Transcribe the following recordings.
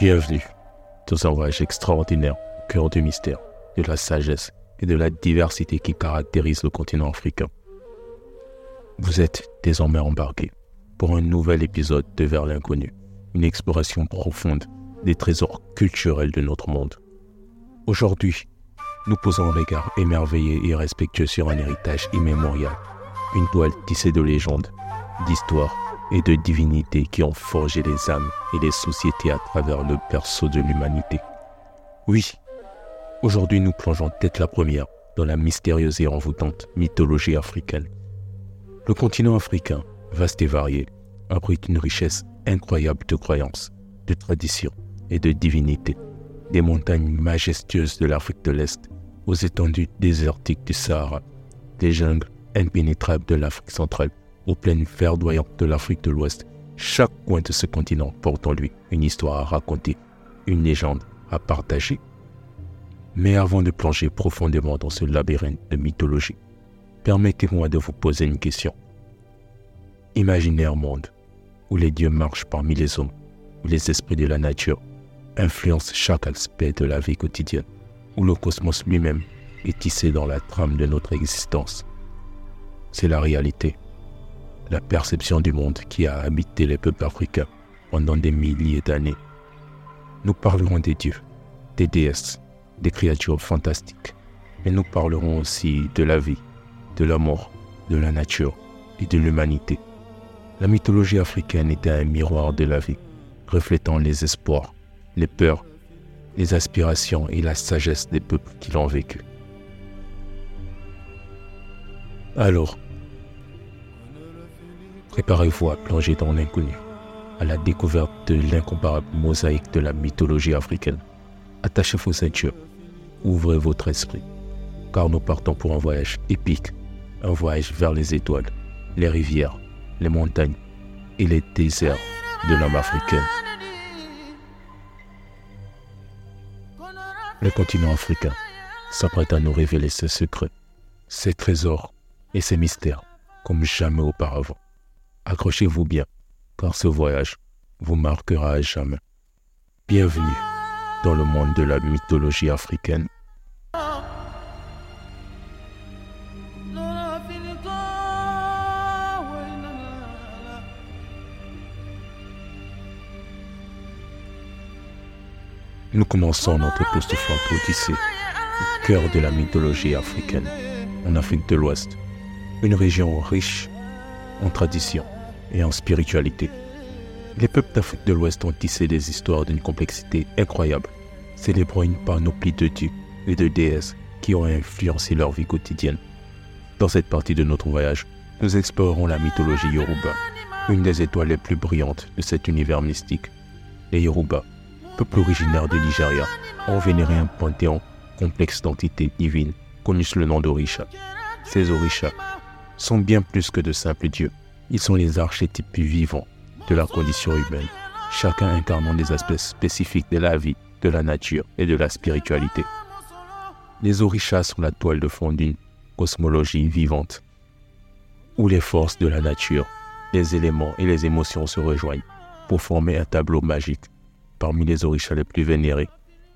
Bienvenue dans un voyage extraordinaire au cœur du mystère, de la sagesse et de la diversité qui caractérise le continent africain. Vous êtes désormais embarqué pour un nouvel épisode de Vers l'inconnu, une exploration profonde des trésors culturels de notre monde. Aujourd'hui, nous posons un regard émerveillé et respectueux sur un héritage immémorial, une toile tissée de légendes, d'histoires et de divinités qui ont forgé les âmes et les sociétés à travers le berceau de l'humanité. Oui, aujourd'hui nous plongeons tête la première dans la mystérieuse et envoûtante mythologie africaine. Le continent africain, vaste et varié, abrite une richesse incroyable de croyances, de traditions et de divinités. Des montagnes majestueuses de l'Afrique de l'Est aux étendues désertiques du Sahara, des jungles impénétrables de l'Afrique centrale aux plaines verdoyantes de l'Afrique de l'Ouest, chaque coin de ce continent porte en lui une histoire à raconter, une légende à partager. Mais avant de plonger profondément dans ce labyrinthe de mythologie, permettez-moi de vous poser une question. Imaginez un monde où les dieux marchent parmi les hommes, où les esprits de la nature influencent chaque aspect de la vie quotidienne, où le cosmos lui-même est tissé dans la trame de notre existence. C'est la réalité la perception du monde qui a habité les peuples africains pendant des milliers d'années. Nous parlerons des dieux, des déesses, des créatures fantastiques, mais nous parlerons aussi de la vie, de la mort, de la nature et de l'humanité. La mythologie africaine était un miroir de la vie, reflétant les espoirs, les peurs, les aspirations et la sagesse des peuples qui l'ont vécu. Alors, Préparez-vous à plonger dans l'inconnu, à la découverte de l'incomparable mosaïque de la mythologie africaine. Attachez vos ceintures, ouvrez votre esprit, car nous partons pour un voyage épique, un voyage vers les étoiles, les rivières, les montagnes et les déserts de l'homme africain. Le continent africain s'apprête à nous révéler ses secrets, ses trésors et ses mystères comme jamais auparavant. Accrochez-vous bien, car ce voyage vous marquera à jamais. Bienvenue dans le monde de la mythologie africaine. Nous commençons notre époustouflante odyssée au cœur de la mythologie africaine, en Afrique de l'Ouest, une région riche en tradition et en spiritualité. Les peuples d'Afrique de l'Ouest ont tissé des histoires d'une complexité incroyable, célébrant une panoplie de dieux et de déesses qui ont influencé leur vie quotidienne. Dans cette partie de notre voyage, nous explorerons la mythologie Yoruba, une des étoiles les plus brillantes de cet univers mystique. Les Yoruba, peuple originaire de Nigeria, ont vénéré un panthéon complexe d'entités divines connues sous le nom d'Orisha. Ces Orishas sont bien plus que de simples dieux. Ils sont les archétypes vivants de la condition humaine, chacun incarnant des aspects spécifiques de la vie, de la nature et de la spiritualité. Les orishas sont la toile de fond d'une cosmologie vivante, où les forces de la nature, les éléments et les émotions se rejoignent pour former un tableau magique. Parmi les orishas les plus vénérés,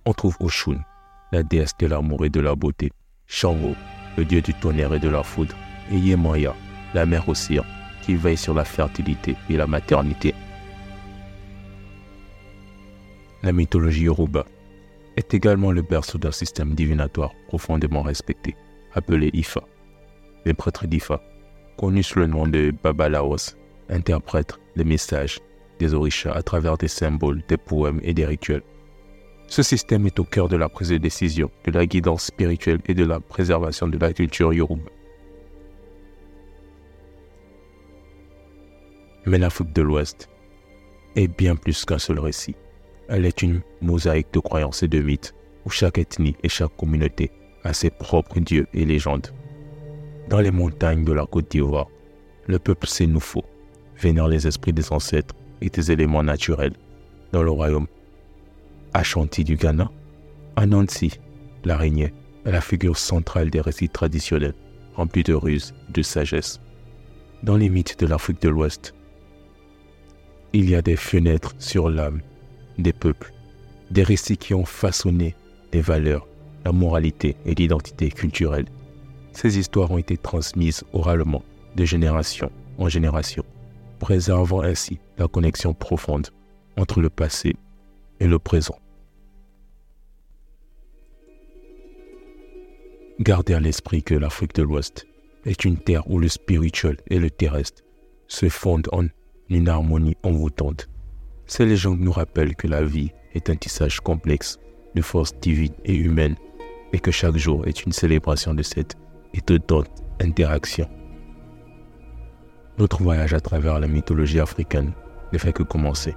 on trouve Oshun, la déesse de l'amour et de la beauté, Shango, le dieu du tonnerre et de la foudre, et Yemaya, la mère Osir, qui veille sur la fertilité et la maternité. La mythologie Yoruba est également le berceau d'un système divinatoire profondément respecté, appelé Ifa. Les prêtres d'Ifa, connus sous le nom de Babalaos, interprètent les messages des orishas à travers des symboles, des poèmes et des rituels. Ce système est au cœur de la prise de décision, de la guidance spirituelle et de la préservation de la culture yoruba. Mais l'Afrique de l'Ouest est bien plus qu'un seul récit. Elle est une mosaïque de croyances et de mythes où chaque ethnie et chaque communauté a ses propres dieux et légendes. Dans les montagnes de la Côte d'Ivoire, le peuple Sénoufo vénère les esprits des ancêtres et des éléments naturels. Dans le royaume Ashanti du Ghana, Anansi, l'araignée, est la figure centrale des récits traditionnels, remplis de ruses et de sagesse. Dans les mythes de l'Afrique de l'Ouest, il y a des fenêtres sur l'âme des peuples Des récits qui ont façonné les valeurs, la moralité et l'identité culturelle. Ces histoires ont été transmises oralement de génération en génération, préservant ainsi la connexion profonde entre le passé et le présent. Gardez à l'esprit que l'Afrique de l'Ouest est une terre où le spirituel et le terrestre se fondent en une harmonie envoûtante. Ces légendes nous rappellent que la vie est un tissage complexe de forces divines et humaines et que chaque jour est une célébration de cette étonnante interaction. Notre voyage à travers la mythologie africaine ne fait que commencer.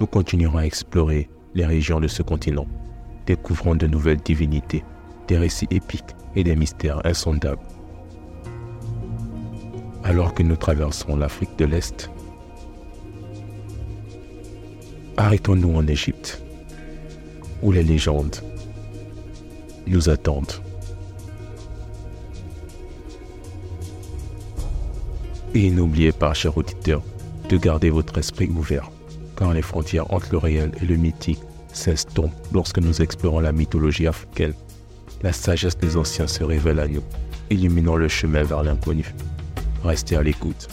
Nous continuerons à explorer les régions de ce continent, découvrant de nouvelles divinités, des récits épiques et des mystères insondables. Alors que nous traversons l'Afrique de l'Est, arrêtons-nous en Égypte, où les légendes nous attendent. Et n'oubliez pas, chers auditeurs, de garder votre esprit ouvert, car les frontières entre le réel et le mythique s'estompent lorsque nous explorons la mythologie africaine. La sagesse des anciens se révèle à nous, illuminant le chemin vers l'inconnu. Restez à l'écoute.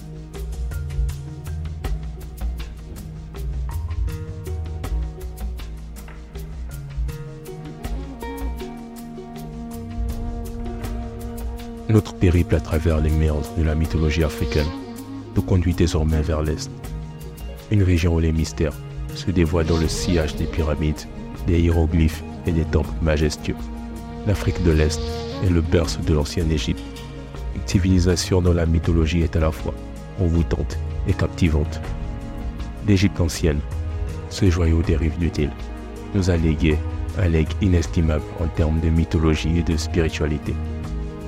Notre périple à travers les méandres de la mythologie africaine nous conduit désormais vers l'Est. Une région où les mystères se dévoilent dans le sillage des pyramides, des hiéroglyphes et des temples majestueux. L'Afrique de l'Est est le berceau de l'ancienne Égypte. Une civilisation dont la mythologie est à la fois envoûtante et captivante. L'Égypte ancienne, ce joyau des rives du Nil, nous a légué un legs inestimable en termes de mythologie et de spiritualité.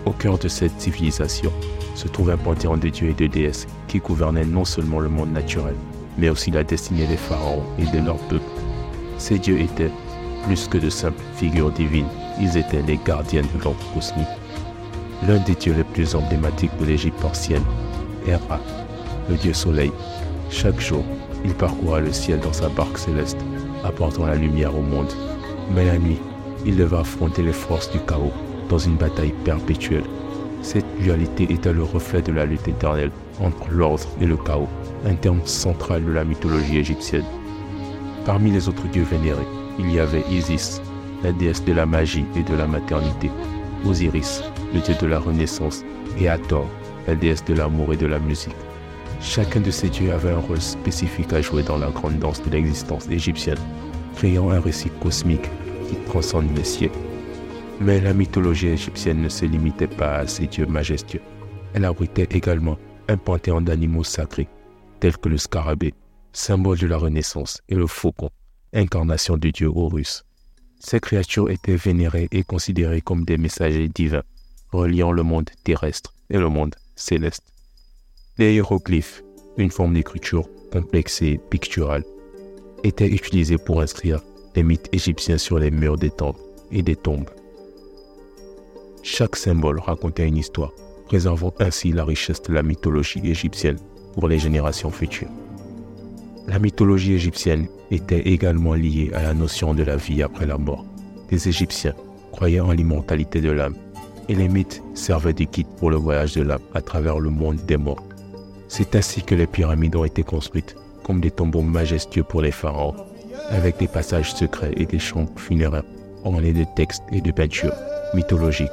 Au cœur de cette civilisation se trouve un panthéon de dieux et de déesses qui gouvernaient non seulement le monde naturel, mais aussi la destinée des pharaons et de leur peuple. Ces dieux étaient plus que de simples figures divines, ils étaient les gardiens de l'ordre cosmique. L'un des dieux les plus emblématiques de l'Égypte ancienne est Ra, le dieu soleil. Chaque jour, il parcourait le ciel dans sa barque céleste, apportant la lumière au monde. Mais la nuit, il devait affronter les forces du chaos dans une bataille perpétuelle. Cette dualité était le reflet de la lutte éternelle entre l'ordre et le chaos, un terme central de la mythologie égyptienne. Parmi les autres dieux vénérés, il y avait Isis, la déesse de la magie et de la maternité, Osiris, le dieu de la renaissance, et Hathor, la déesse de l'amour et de la musique. Chacun de ces dieux avait un rôle spécifique à jouer dans la grande danse de l'existence égyptienne, créant un récit cosmique qui transcende les siècles. Mais la mythologie égyptienne ne se limitait pas à ces dieux majestueux. Elle abritait également un panthéon d'animaux sacrés, tels que le scarabée, symbole de la Renaissance, et le faucon, incarnation du dieu Horus. Ces créatures étaient vénérées et considérées comme des messagers divins, reliant le monde terrestre et le monde céleste. Les hiéroglyphes, une forme d'écriture complexe et picturale, étaient utilisés pour inscrire les mythes égyptiens sur les murs des temples et des tombes. Chaque symbole racontait une histoire, préservant ainsi la richesse de la mythologie égyptienne pour les générations futures. La mythologie égyptienne était également liée à la notion de la vie après la mort. Les Égyptiens croyaient en l'immortalité de l'âme et les mythes servaient de guide pour le voyage de l'âme à travers le monde des morts. C'est ainsi que les pyramides ont été construites comme des tombeaux majestueux pour les pharaons, avec des passages secrets et des chambres funéraires ornées de textes et de peintures mythologiques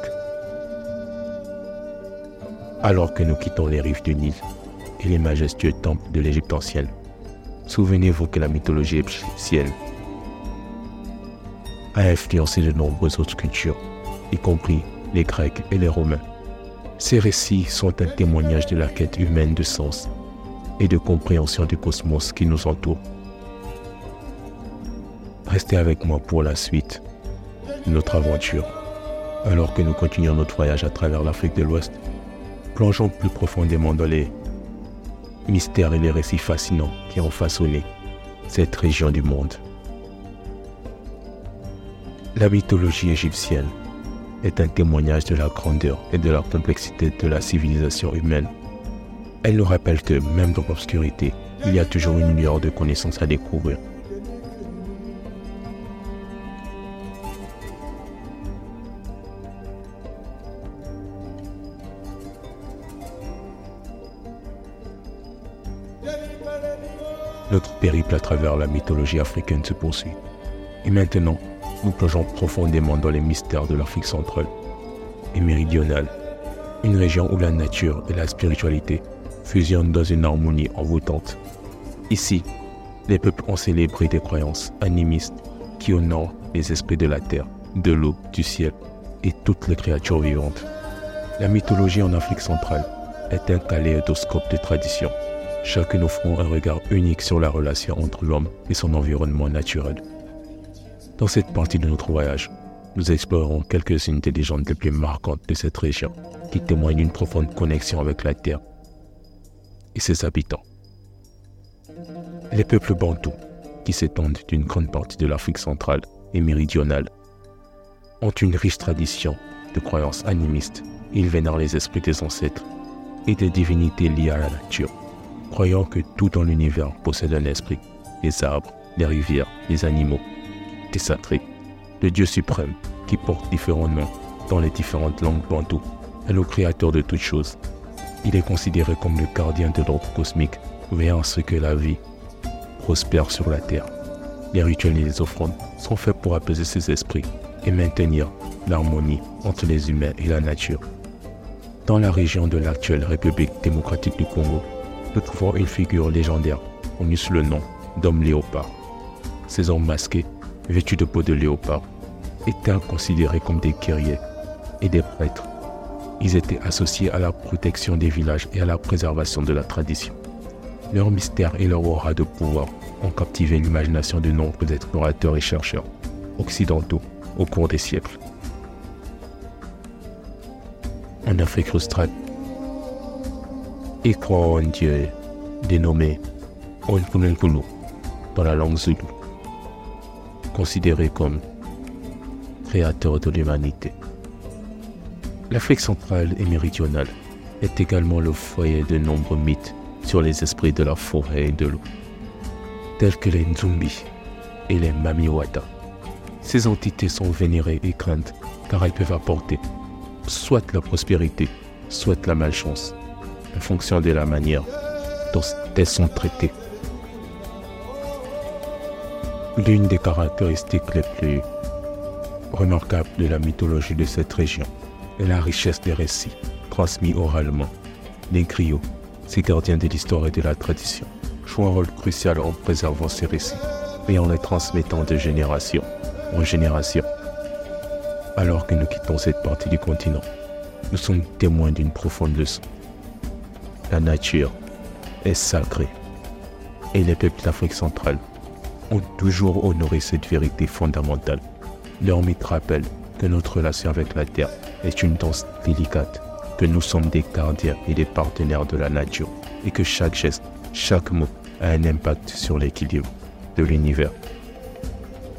alors que nous quittons les rives du Nil et les majestueux temples de l'Égypte ancienne. Souvenez-vous que la mythologie égyptienne a influencé de nombreuses autres cultures, y compris les Grecs et les Romains. Ces récits sont un témoignage de la quête humaine de sens et de compréhension du cosmos qui nous entoure. Restez avec moi pour la suite de notre aventure, alors que nous continuons notre voyage à travers l'Afrique de l'Ouest plongeons plus profondément dans les mystères et les récits fascinants qui ont façonné cette région du monde. La mythologie égyptienne est un témoignage de la grandeur et de la complexité de la civilisation humaine. Elle nous rappelle que même dans l'obscurité, il y a toujours une lueur de connaissances à découvrir. Notre périple à travers la mythologie africaine se poursuit. Et maintenant, nous plongeons profondément dans les mystères de l'Afrique centrale et méridionale, une région où la nature et la spiritualité fusionnent dans une harmonie envoûtante. Ici, les peuples ont célébré des croyances animistes qui honorent les esprits de la terre, de l'eau, du ciel et toutes les créatures vivantes. La mythologie en Afrique centrale est un kaléidoscope de traditions, chacune offrant un regard unique sur la relation entre l'homme et son environnement naturel. Dans cette partie de notre voyage, nous explorerons quelques-unes des légendes les plus marquantes de cette région qui témoignent d'une profonde connexion avec la Terre et ses habitants. Les peuples bantous, qui s'étendent d'une grande partie de l'Afrique centrale et méridionale, ont une riche tradition de croyances animistes. Ils vénèrent les esprits des ancêtres et des divinités liées à la nature, croyant que tout dans l'univers possède un esprit, les arbres, les rivières, les animaux, Tessatri, le Dieu suprême qui porte différents noms dans les différentes langues bantoues, est le créateur de toutes choses. Il est considéré comme le gardien de l'ordre cosmique, veillant à ce que la vie prospère sur la terre. Les rituels et les offrandes sont faits pour apaiser ses esprits et maintenir l'harmonie entre les humains et la nature. Dans la région de l'actuelle République démocratique du Congo, nous trouvons une figure légendaire connue sous le nom d'homme léopard. Ces hommes masqués vêtus de peau de léopard, étaient considérés comme des guerriers et des prêtres. Ils étaient associés à la protection des villages et à la préservation de la tradition. Leur mystère et leur aura de pouvoir ont captivé l'imagination de nombreux explorateurs et chercheurs occidentaux au cours des siècles. En Afrique australe, ils croient en Dieu dénommé Onkunenkulu dans la langue zoulou considéré comme créateur de l'humanité. L'Afrique centrale et méridionale est également le foyer de nombreux mythes sur les esprits de la forêt et de l'eau, tels que les Nzumbi et les Mamiwata. Ces entités sont vénérées et craintes car elles peuvent apporter soit la prospérité, soit la malchance, en fonction de la manière dont elles sont traitées. L'une des caractéristiques les plus remarquables de la mythologie de cette région est la richesse des récits transmis oralement. Les griots, ces gardiens de l'histoire et de la tradition, jouent un rôle crucial en préservant ces récits et en les transmettant de génération en génération. Alors que nous quittons cette partie du continent, nous sommes témoins d'une profonde leçon. La nature est sacrée et les peuples d'Afrique centrale ont toujours honoré cette vérité fondamentale. Leur mythe rappelle que notre relation avec la Terre est une danse délicate, que nous sommes des gardiens et des partenaires de la nature, et que chaque geste, chaque mot a un impact sur l'équilibre de l'univers.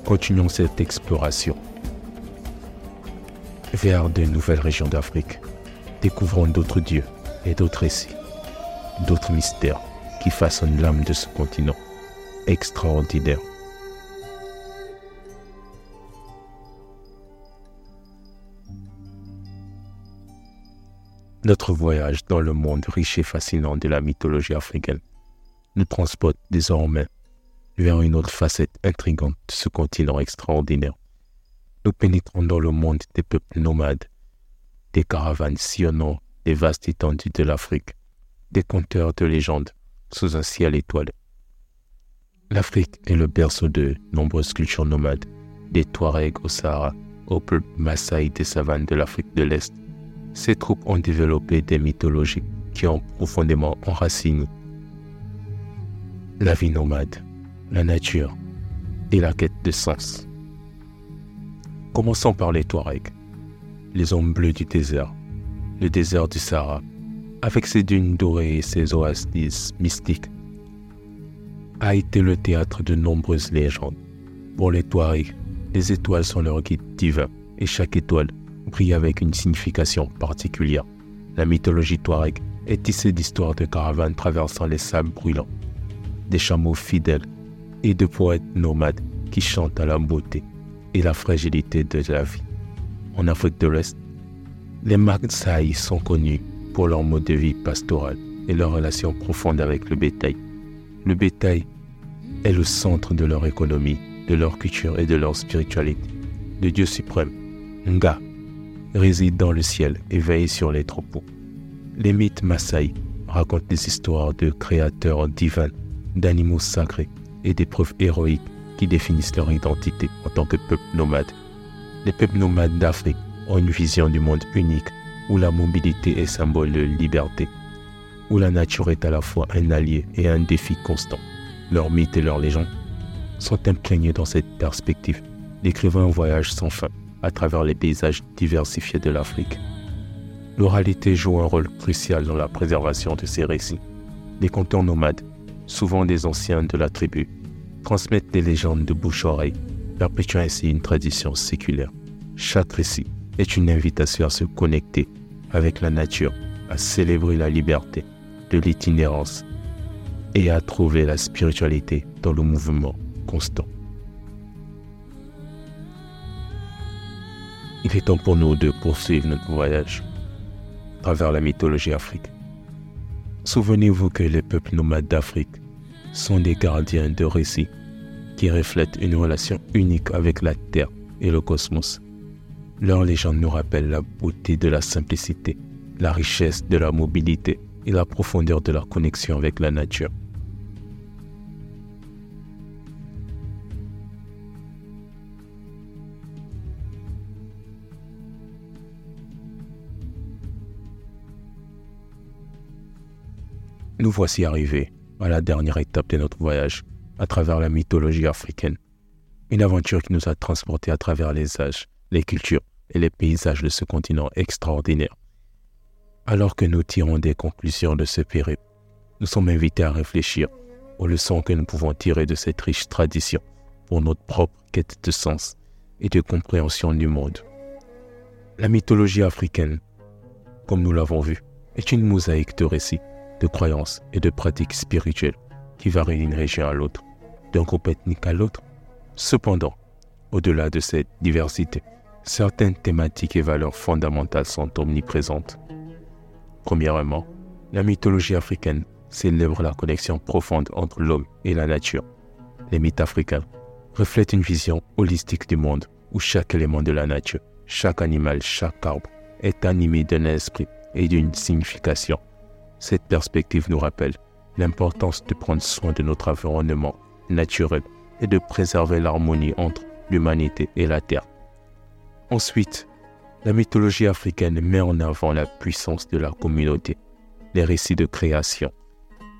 Continuons cette exploration vers de nouvelles régions d'Afrique. Découvrons d'autres dieux et d'autres récits, d'autres mystères qui façonnent l'âme de ce continent extraordinaire. Notre voyage dans le monde riche et fascinant de la mythologie africaine nous transporte désormais vers une autre facette intrigante de ce continent extraordinaire. Nous pénétrons dans le monde des peuples nomades, des caravanes sillonnant les vastes étendues de l'Afrique, des conteurs de légendes sous un ciel étoilé. L'Afrique est le berceau de nombreuses cultures nomades, des Touaregs au Sahara, au peuple Maasai des savanes de l'Afrique de l'Est. Ces troupes ont développé des mythologies qui ont profondément enraciné la vie nomade, la nature et la quête de sens. Commençons par les Touaregs, les hommes bleus du désert, le désert du Sahara, avec ses dunes dorées et ses oasis mystiques a été le théâtre de nombreuses légendes. Pour les Touaregs, les étoiles sont leur guide divin et chaque étoile brille avec une signification particulière. La mythologie Touareg est tissée d'histoires de caravanes traversant les sables brûlants, des chameaux fidèles et de poètes nomades qui chantent à la beauté et la fragilité de la vie. En Afrique de l'Est, les Maasai sont connus pour leur mode de vie pastoral et leur relation profonde avec le bétail. Le bétail est le centre de leur économie, de leur culture et de leur spiritualité. Le Dieu suprême, Nga, réside dans le ciel et veille sur les troupeaux. Les mythes Maasai racontent des histoires de créateurs divins, d'animaux sacrés et des preuves héroïques qui définissent leur identité en tant que peuple nomade. Les peuples nomades d'Afrique ont une vision du monde unique où la mobilité est symbole de liberté, où la nature est à la fois un allié et un défi constant. Leurs mythes et leurs légendes sont imprégnés dans cette perspective, décrivant un voyage sans fin à travers les paysages diversifiés de l'Afrique. L'oralité joue un rôle crucial dans la préservation de ces récits. Les conteurs nomades, souvent des anciens de la tribu, transmettent des légendes de bouche-oreille, perpétuant ainsi une tradition séculaire. Chaque récit est une invitation à se connecter avec la nature, à célébrer la liberté de l'itinérance et à trouver la spiritualité dans le mouvement constant. Il est temps pour nous de poursuivre notre voyage à travers la mythologie africaine. Souvenez-vous que les peuples nomades d'Afrique sont des gardiens de récits qui reflètent une relation unique avec la Terre et le cosmos. Leur légende nous rappelle la beauté de la simplicité, la richesse de la mobilité et la profondeur de leur connexion avec la nature. Nous voici arrivés à la dernière étape de notre voyage à travers la mythologie africaine. Une aventure qui nous a transportés à travers les âges, les cultures et les paysages de ce continent extraordinaire. Alors que nous tirons des conclusions de ce périple, nous sommes invités à réfléchir aux leçons que nous pouvons tirer de cette riche tradition pour notre propre quête de sens et de compréhension du monde. La mythologie africaine, comme nous l'avons vu, est une mosaïque de récits de croyances et de pratiques spirituelles qui varient d'une région à l'autre, d'un groupe ethnique à l'autre. Cependant, au-delà de cette diversité, certaines thématiques et valeurs fondamentales sont omniprésentes. Premièrement, la mythologie africaine célèbre la connexion profonde entre l'homme et la nature. Les mythes africains reflètent une vision holistique du monde où chaque élément de la nature, chaque animal, chaque arbre est animé d'un esprit et d'une signification cette perspective nous rappelle l'importance de prendre soin de notre environnement naturel et de préserver l'harmonie entre l'humanité et la Terre. Ensuite, la mythologie africaine met en avant la puissance de la communauté, les récits de création,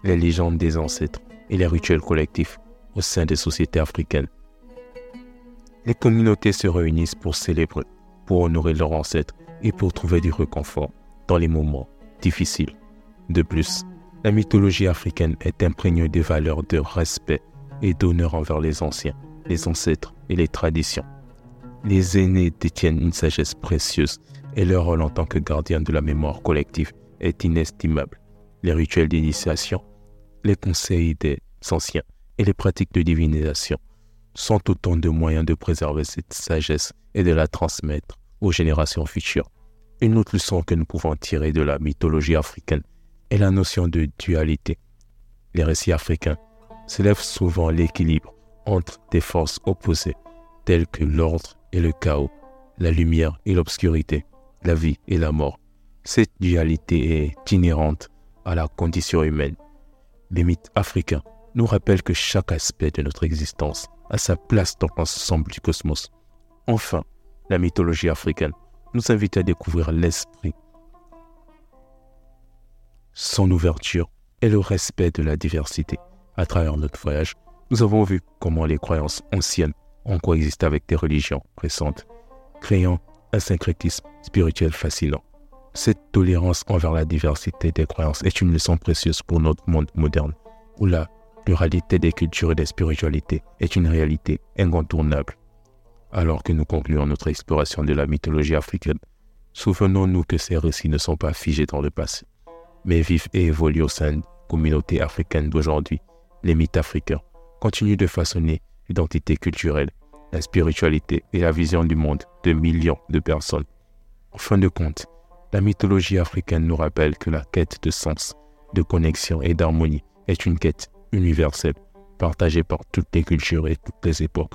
les légendes des ancêtres et les rituels collectifs au sein des sociétés africaines. Les communautés se réunissent pour célébrer, pour honorer leurs ancêtres et pour trouver du réconfort dans les moments difficiles. De plus, la mythologie africaine est imprégnée des valeurs de respect et d'honneur envers les anciens, les ancêtres et les traditions. Les aînés détiennent une sagesse précieuse et leur rôle en tant que gardiens de la mémoire collective est inestimable. Les rituels d'initiation, les conseils des anciens et les pratiques de divinisation sont autant de moyens de préserver cette sagesse et de la transmettre aux générations futures. Une autre leçon que nous pouvons tirer de la mythologie africaine et la notion de dualité. Les récits africains s'élèvent souvent l'équilibre entre des forces opposées, telles que l'ordre et le chaos, la lumière et l'obscurité, la vie et la mort. Cette dualité est inhérente à la condition humaine. Les mythes africains nous rappellent que chaque aspect de notre existence a sa place dans l'ensemble du cosmos. Enfin, la mythologie africaine nous invite à découvrir l'esprit son ouverture et le respect de la diversité. À travers notre voyage, nous avons vu comment les croyances anciennes ont coexisté avec des religions récentes, créant un syncrétisme spirituel fascinant. Cette tolérance envers la diversité des croyances est une leçon précieuse pour notre monde moderne, où la pluralité des cultures et des spiritualités est une réalité incontournable. Alors que nous concluons notre exploration de la mythologie africaine, souvenons-nous que ces récits ne sont pas figés dans le passé mais vivent et évoluent au sein de la communauté africaine d'aujourd'hui. Les mythes africains continuent de façonner l'identité culturelle, la spiritualité et la vision du monde de millions de personnes. En fin de compte, la mythologie africaine nous rappelle que la quête de sens, de connexion et d'harmonie est une quête universelle, partagée par toutes les cultures et toutes les époques.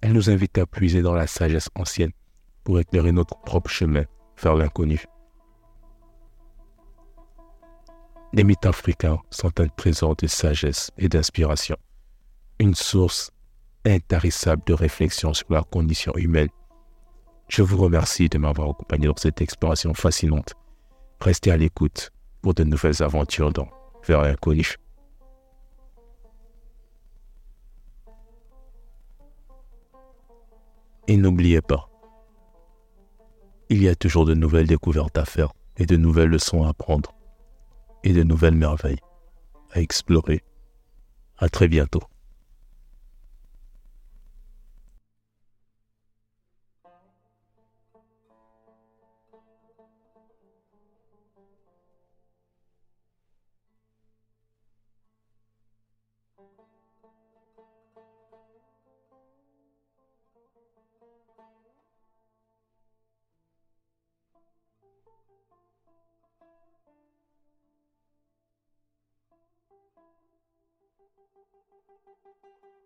Elle nous invite à puiser dans la sagesse ancienne pour éclairer notre propre chemin vers l'inconnu. Les mythes africains sont un trésor de sagesse et d'inspiration, une source intarissable de réflexion sur la condition humaine. Je vous remercie de m'avoir accompagné dans cette exploration fascinante. Restez à l'écoute pour de nouvelles aventures dans Vers l'inconnu. Et n'oubliez pas, il y a toujours de nouvelles découvertes à faire et de nouvelles leçons à apprendre et de nouvelles merveilles à explorer. À très bientôt. Thank you.